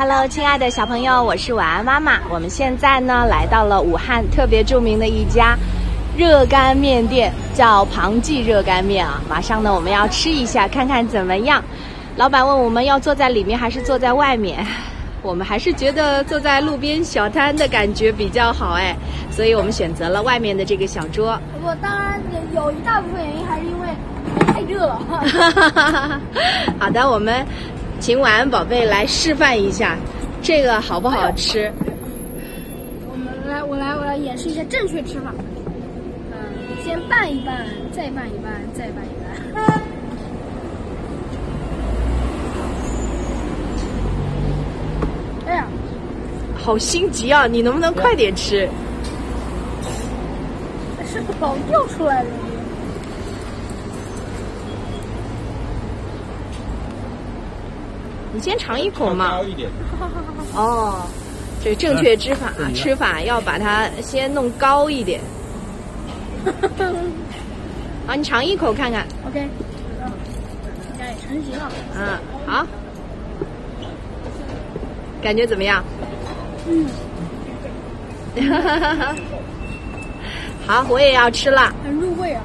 Hello，亲爱的小朋友，我是晚安妈妈。我们现在呢来到了武汉特别著名的一家热干面店，叫庞记热干面啊。马上呢我们要吃一下，看看怎么样。老板问我们要坐在里面还是坐在外面，我们还是觉得坐在路边小摊的感觉比较好哎，所以我们选择了外面的这个小桌。不，当然有一大部分原因还是因为太热了。好的，我们请晚安宝贝来示范一下，这个好不好吃？我们来，我来，我来演示一下正确吃法。嗯，先拌一拌，再拌一拌，再拌一拌。哎呀，好心急啊！你能不能快点吃？是老掉出来了。你先尝一口嘛高。一点，哦，这正确吃法嗯吃法要把它先弄高一点。好，你尝一口看看。OK，成型了。嗯，好，感觉怎么样？嗯，哈哈哈好，我也要吃了。很入味啊。